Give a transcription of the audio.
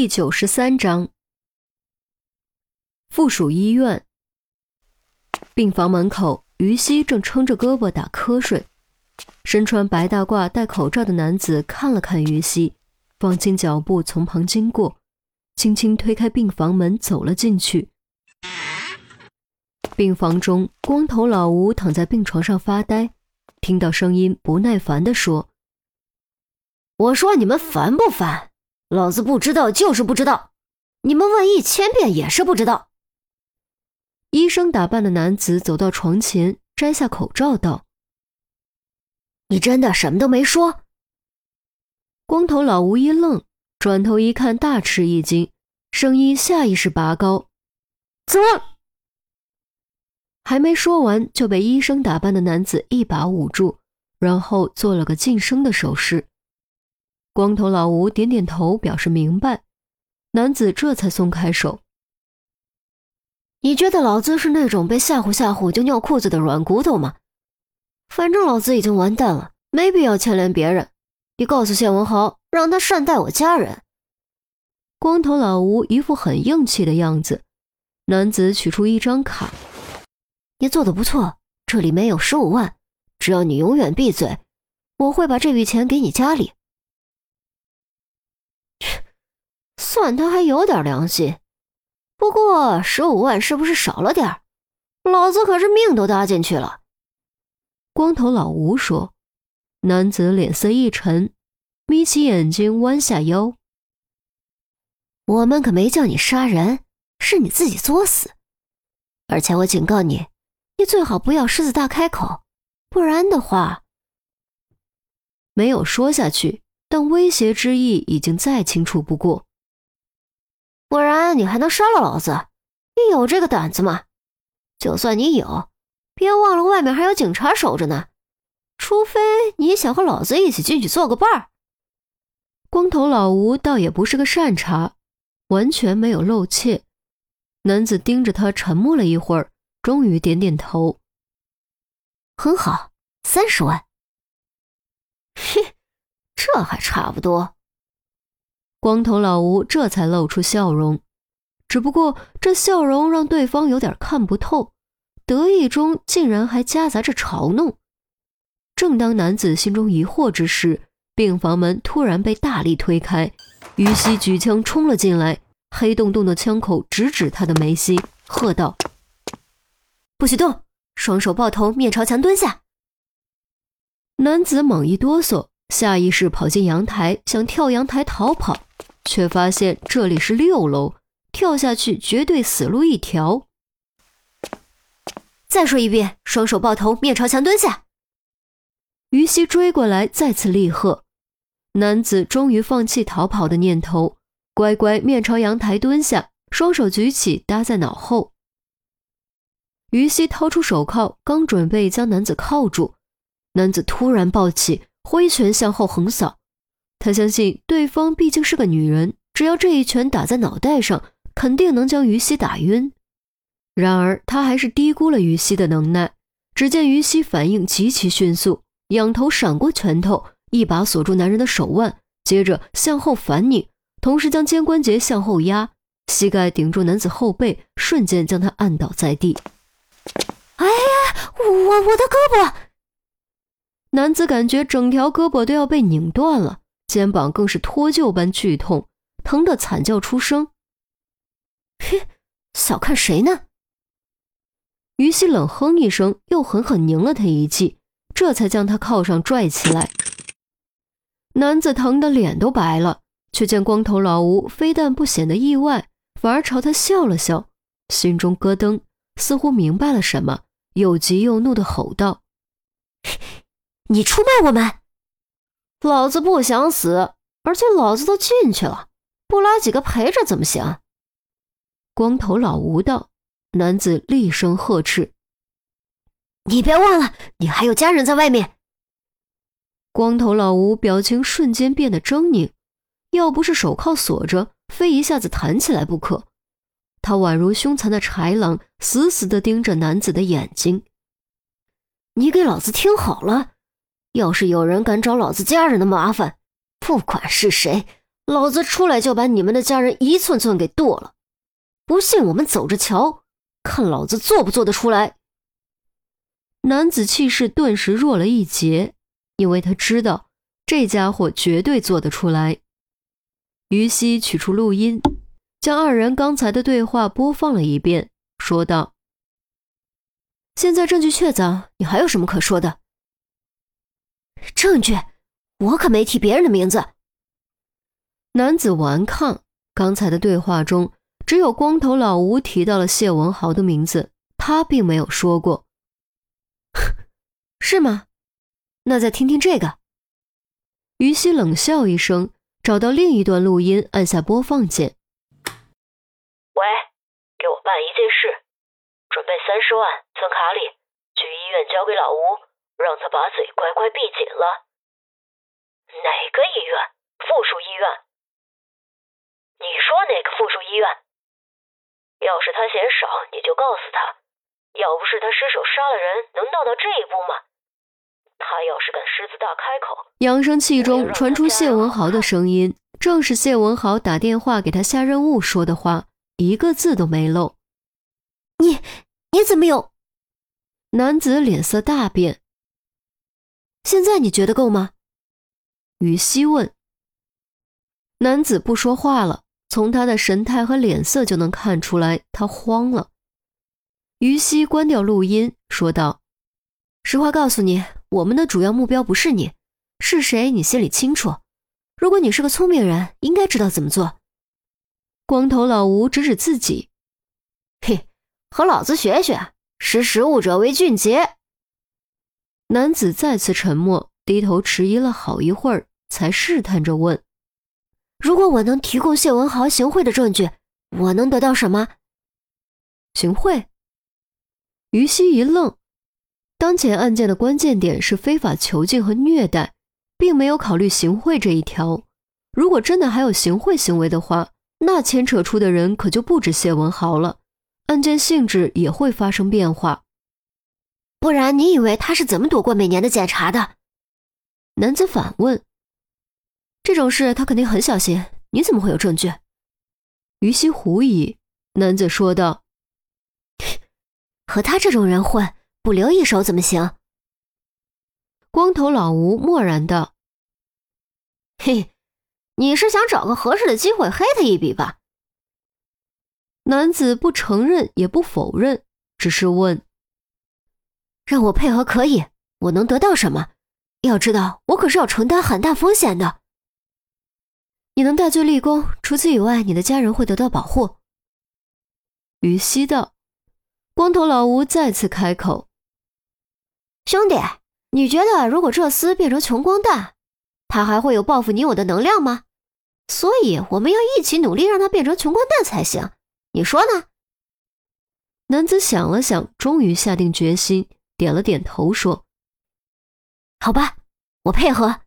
第九十三章，附属医院病房门口，于西正撑着胳膊打瞌睡。身穿白大褂、戴口罩的男子看了看于西，放轻脚步从旁经过，轻轻推开病房门走了进去。病房中，光头老吴躺在病床上发呆，听到声音，不耐烦地说：“我说你们烦不烦？”老子不知道就是不知道，你们问一千遍也是不知道。医生打扮的男子走到床前，摘下口罩道：“你真的什么都没说？”光头老吴一愣，转头一看，大吃一惊，声音下意识拔高：“怎么？”还没说完，就被医生打扮的男子一把捂住，然后做了个噤声的手势。光头老吴点点头，表示明白。男子这才松开手。你觉得老子是那种被吓唬吓唬就尿裤子的软骨头吗？反正老子已经完蛋了，没必要牵连别人。你告诉谢文豪，让他善待我家人。光头老吴一副很硬气的样子。男子取出一张卡，你做的不错，这里面有十五万，只要你永远闭嘴，我会把这笔钱给你家里。算他还有点良心，不过十五万是不是少了点儿？老子可是命都搭进去了。光头老吴说。男子脸色一沉，眯起眼睛，弯下腰。我们可没叫你杀人，是你自己作死。而且我警告你，你最好不要狮子大开口，不然的话……没有说下去，但威胁之意已经再清楚不过。不然你还能杀了老子？你有这个胆子吗？就算你有，别忘了外面还有警察守着呢。除非你想和老子一起进去做个伴儿。光头老吴倒也不是个善茬，完全没有露怯。男子盯着他沉默了一会儿，终于点点头。很好，三十万。嘿，这还差不多。光头老吴这才露出笑容，只不过这笑容让对方有点看不透，得意中竟然还夹杂着嘲弄。正当男子心中疑惑之时，病房门突然被大力推开，于西举枪冲了进来，黑洞洞的枪口直指他的眉心，喝道：“不许动，双手抱头，面朝墙蹲下。”男子猛一哆嗦，下意识跑进阳台，想跳阳台逃跑。却发现这里是六楼，跳下去绝对死路一条。再说一遍，双手抱头，面朝墙蹲下。于西追过来，再次厉喝。男子终于放弃逃跑的念头，乖乖面朝阳台蹲下，双手举起搭在脑后。于西掏出手铐，刚准备将男子铐住，男子突然暴起，挥拳向后横扫。他相信对方毕竟是个女人，只要这一拳打在脑袋上，肯定能将于西打晕。然而他还是低估了于西的能耐。只见于西反应极其迅速，仰头闪过拳头，一把锁住男人的手腕，接着向后反拧，同时将肩关节向后压，膝盖顶住男子后背，瞬间将他按倒在地。哎呀，我我的胳膊！男子感觉整条胳膊都要被拧断了。肩膀更是脱臼般剧痛，疼得惨叫出声。嘿，小看谁呢？于西冷哼一声，又狠狠拧了他一记，这才将他靠上拽起来。男子疼得脸都白了，却见光头老吴非但不显得意外，反而朝他笑了笑，心中咯噔，似乎明白了什么，又急又怒地吼道：“ 你出卖我们！”老子不想死，而且老子都进去了，不拉几个陪着怎么行？光头老吴道。男子厉声呵斥：“你别忘了，你还有家人在外面。”光头老吴表情瞬间变得狰狞，要不是手铐锁着，非一下子弹起来不可。他宛如凶残的豺狼，死死地盯着男子的眼睛。“你给老子听好了！”要是有人敢找老子家人的麻烦，不管是谁，老子出来就把你们的家人一寸寸给剁了！不信我们走着瞧，看老子做不做得出来。男子气势顿时弱了一截，因为他知道这家伙绝对做得出来。于西取出录音，将二人刚才的对话播放了一遍，说道：“现在证据确凿，你还有什么可说的？证据？我可没提别人的名字。”男子顽抗。刚才的对话中，只有光头老吴提到了谢文豪的名字，他并没有说过。是吗？那再听听这个。于西冷笑一声，找到另一段录音，按下播放键。喂，给我办一件事，准备三十万存卡里，去医院交给老吴，让他把嘴乖乖闭紧了。哪个医院？附属医院。你说哪个附属医院？要是他嫌少，你就告诉他。要不是他失手杀了人，能闹到这一步吗？他要是敢狮子大开口，扬声器中传出谢文豪的声音，正是谢文豪打电话给他下任务说的话，一个字都没漏。你你怎么有？男子脸色大变。现在你觉得够吗？于西问。男子不说话了，从他的神态和脸色就能看出来，他慌了。于西关掉录音，说道：“实话告诉你，我们的主要目标不是你，是谁你心里清楚。如果你是个聪明人，应该知道怎么做。”光头老吴指指自己：“嘿，和老子学学，识时务者为俊杰。”男子再次沉默，低头迟疑了好一会儿，才试探着问：“如果我能提供谢文豪行贿的证据，我能得到什么？”行贿。于西一愣，当前案件的关键点是非法囚禁和虐待，并没有考虑行贿这一条。如果真的还有行贿行为的话，那牵扯出的人可就不止谢文豪了，案件性质也会发生变化。不然，你以为他是怎么躲过每年的检查的？男子反问。这种事他肯定很小心，你怎么会有证据？于西狐疑。男子说道。和他这种人混，不留一手怎么行？光头老吴默然道：“嘿，你是想找个合适的机会黑他一笔吧？”男子不承认也不否认，只是问：“让我配合可以，我能得到什么？要知道，我可是要承担很大风险的。你能戴罪立功，除此以外，你的家人会得到保护。”于西道。光头老吴再次开口：“兄弟，你觉得如果这厮变成穷光蛋，他还会有报复你我的能量吗？所以我们要一起努力，让他变成穷光蛋才行。你说呢？”男子想了想，终于下定决心，点了点头，说：“好吧，我配合。”